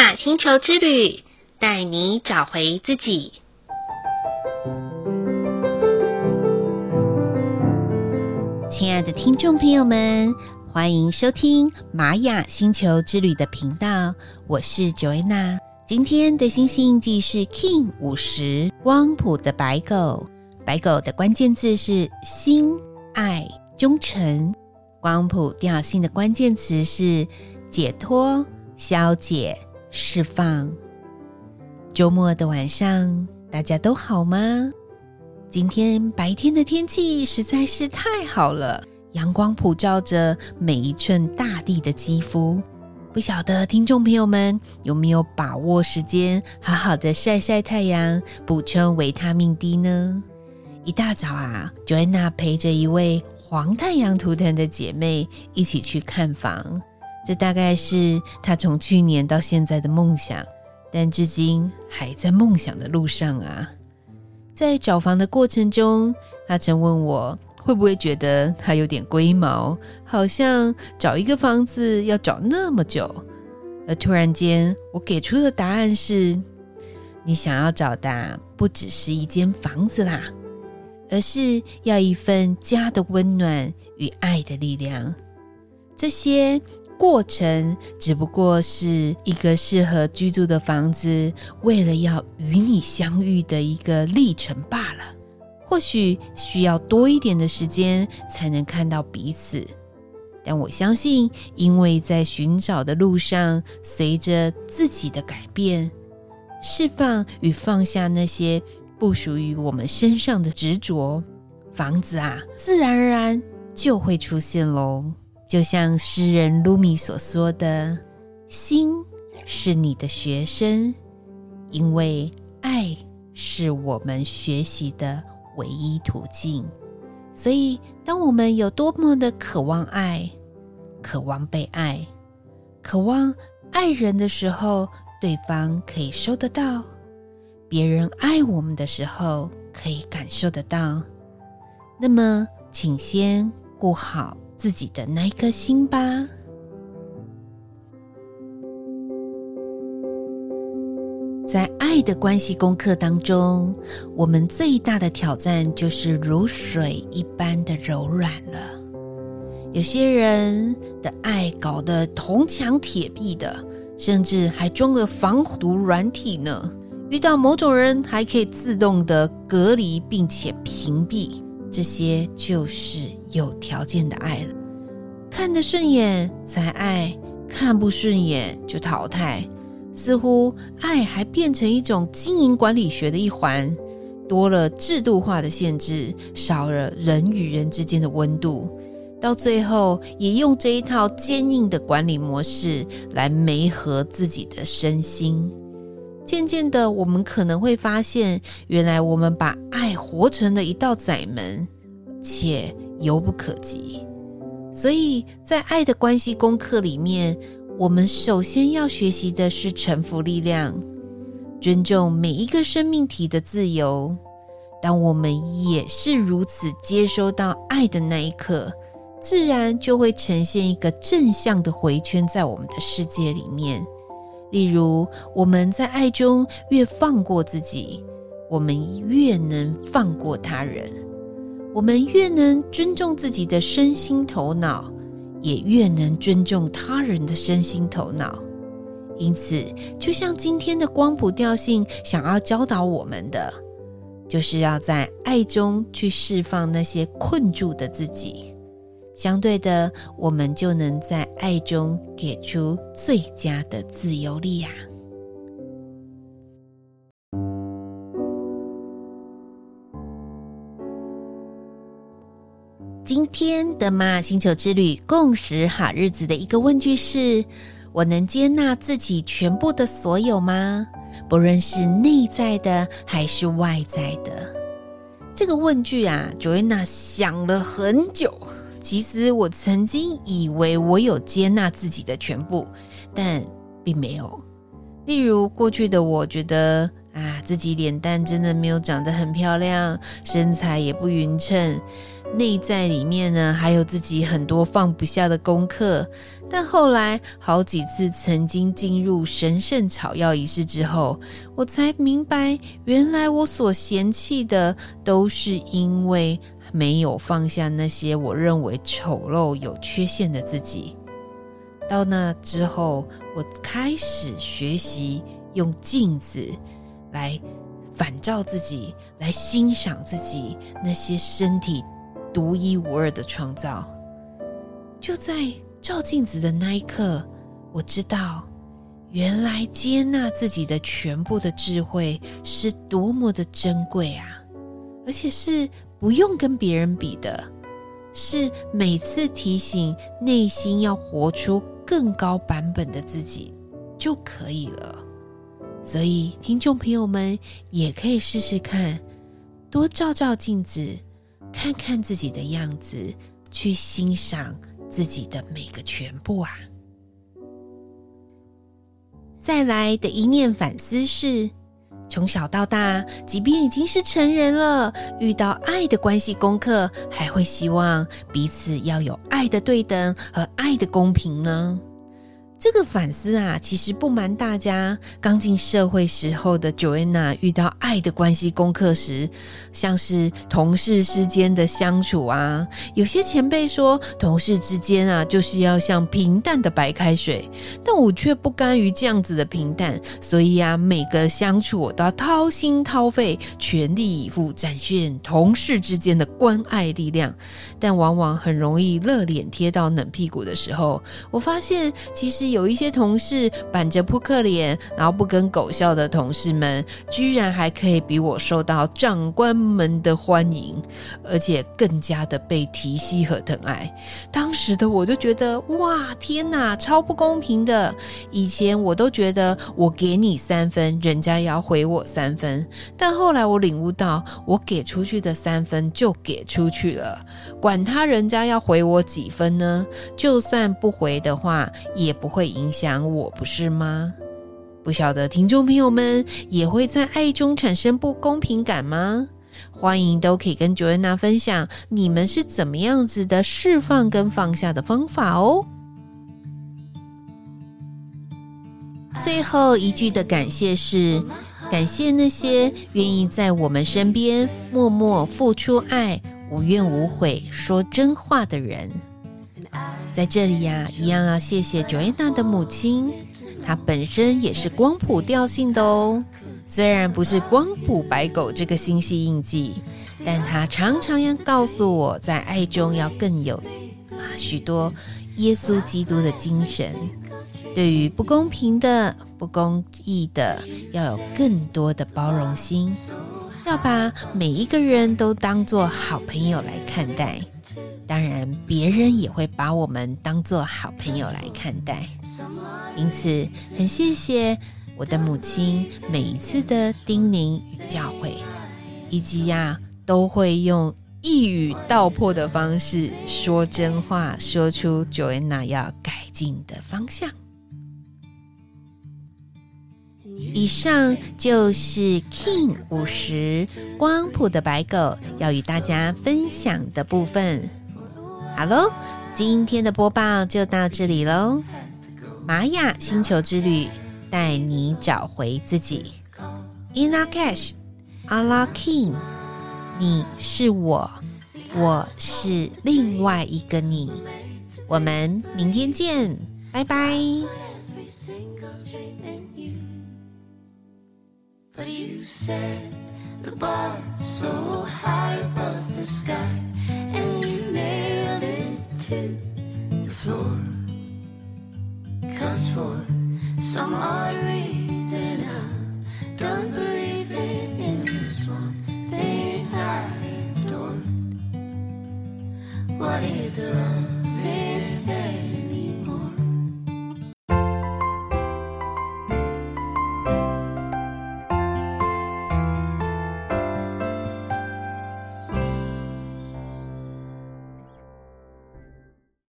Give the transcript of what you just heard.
雅星球之旅，带你找回自己。亲爱的听众朋友们，欢迎收听玛雅星球之旅的频道，我是 Joana。今天的星星印记是 King 五十光谱的白狗，白狗的关键字是心、爱、忠诚。光谱调性的关键词是解脱、消解、释放。周末的晚上，大家都好吗？今天白天的天气实在是太好了，阳光普照着每一寸大地的肌肤。不晓得听众朋友们有没有把握时间，好好的晒晒太阳，补充维他命 D 呢？一大早啊，Joanna 陪着一位黄太阳图腾的姐妹一起去看房，这大概是他从去年到现在的梦想，但至今还在梦想的路上啊。在找房的过程中，他曾问我。会不会觉得他有点龟毛？好像找一个房子要找那么久。而突然间，我给出的答案是：你想要找的不只是一间房子啦，而是要一份家的温暖与爱的力量。这些过程只不过是一个适合居住的房子，为了要与你相遇的一个历程罢了。或许需要多一点的时间才能看到彼此，但我相信，因为在寻找的路上，随着自己的改变、释放与放下那些不属于我们身上的执着，房子啊，自然而然就会出现喽。就像诗人卢米所说的：“心是你的学生，因为爱是我们学习的。”唯一途径。所以，当我们有多么的渴望爱、渴望被爱、渴望爱人的时候，对方可以收得到；别人爱我们的时候，可以感受得到。那么，请先顾好自己的那一颗心吧。在爱的关系功课当中，我们最大的挑战就是如水一般的柔软了。有些人的爱搞得铜墙铁壁的，甚至还装了防毒软体呢。遇到某种人，还可以自动的隔离并且屏蔽。这些就是有条件的爱了。看得顺眼才爱，看不顺眼就淘汰。似乎爱还变成一种经营管理学的一环，多了制度化的限制，少了人与人之间的温度，到最后也用这一套坚硬的管理模式来媒合自己的身心。渐渐的，我们可能会发现，原来我们把爱活成了一道窄门，且遥不可及。所以在爱的关系功课里面。我们首先要学习的是臣服力量，尊重每一个生命体的自由。当我们也是如此接收到爱的那一刻，自然就会呈现一个正向的回圈在我们的世界里面。例如，我们在爱中越放过自己，我们越能放过他人；我们越能尊重自己的身心头脑。也越能尊重他人的身心头脑，因此，就像今天的光谱调性想要教导我们的，就是要在爱中去释放那些困住的自己。相对的，我们就能在爱中给出最佳的自由力啊。今天的玛星球之旅共识好日子的一个问句是：我能接纳自己全部的所有吗？不论是内在的还是外在的。这个问句啊，Joanna 想了很久。其实我曾经以为我有接纳自己的全部，但并没有。例如过去的我觉得啊，自己脸蛋真的没有长得很漂亮，身材也不匀称。内在里面呢，还有自己很多放不下的功课。但后来好几次曾经进入神圣草药仪式之后，我才明白，原来我所嫌弃的都是因为没有放下那些我认为丑陋有缺陷的自己。到那之后，我开始学习用镜子来反照自己，来欣赏自己那些身体独一无二的创造。就在照镜子的那一刻，我知道，原来接纳自己的全部的智慧是多么的珍贵啊！而且是不用跟别人比的，是每次提醒内心要活出更高版本的自己就可以了。所以，听众朋友们也可以试试看，多照照镜子，看看自己的样子，去欣赏。自己的每个全部啊！再来的一念反思是：从小到大，即便已经是成人了，遇到爱的关系功课，还会希望彼此要有爱的对等和爱的公平呢？这个反思啊，其实不瞒大家，刚进社会时候的 Joanna 遇到爱的关系功课时，像是同事之间的相处啊，有些前辈说同事之间啊，就是要像平淡的白开水，但我却不甘于这样子的平淡，所以啊，每个相处我都要掏心掏肺，全力以赴展现同事之间的关爱力量，但往往很容易热脸贴到冷屁股的时候，我发现其实。有一些同事板着扑克脸，然后不跟狗笑的同事们，居然还可以比我受到长官们的欢迎，而且更加的被提携和疼爱。当时的我就觉得，哇，天哪，超不公平的！以前我都觉得我给你三分，人家要回我三分，但后来我领悟到，我给出去的三分就给出去了，管他人家要回我几分呢？就算不回的话，也不会。会影响我，不是吗？不晓得听众朋友们也会在爱中产生不公平感吗？欢迎都可以跟 Joanna 分享你们是怎么样子的释放跟放下的方法哦。最后一句的感谢是感谢那些愿意在我们身边默默付出爱、无怨无悔、说真话的人。在这里呀、一样要谢谢 Joanna 的母亲，她本身也是光谱调性的哦。虽然不是光谱白狗这个星系印记，但她常常要告诉我在爱中要更有啊许多耶稣基督的精神。对于不公平的、不公义的，要有更多的包容心，要把每一个人都当做好朋友来看待。当然，别人也会把我们当做好朋友来看待，因此很谢谢我的母亲每一次的叮咛与教诲，以及呀、都会用一语道破的方式说真话，说出 Joanna 要改进的方向。以上就是 King 五十光谱的白狗要与大家分享的部分。好喽，今天的播报就到这里喽。玛雅星球之旅，带你找回自己。In Lak'ech，Allah King，你是我，我是另外一个你。我们明天见，拜拜。But you said the bar so high above the sky, and you nailed it to the floor. Cause for some odd reason, I don't believe it in this one thing I adore. What is love?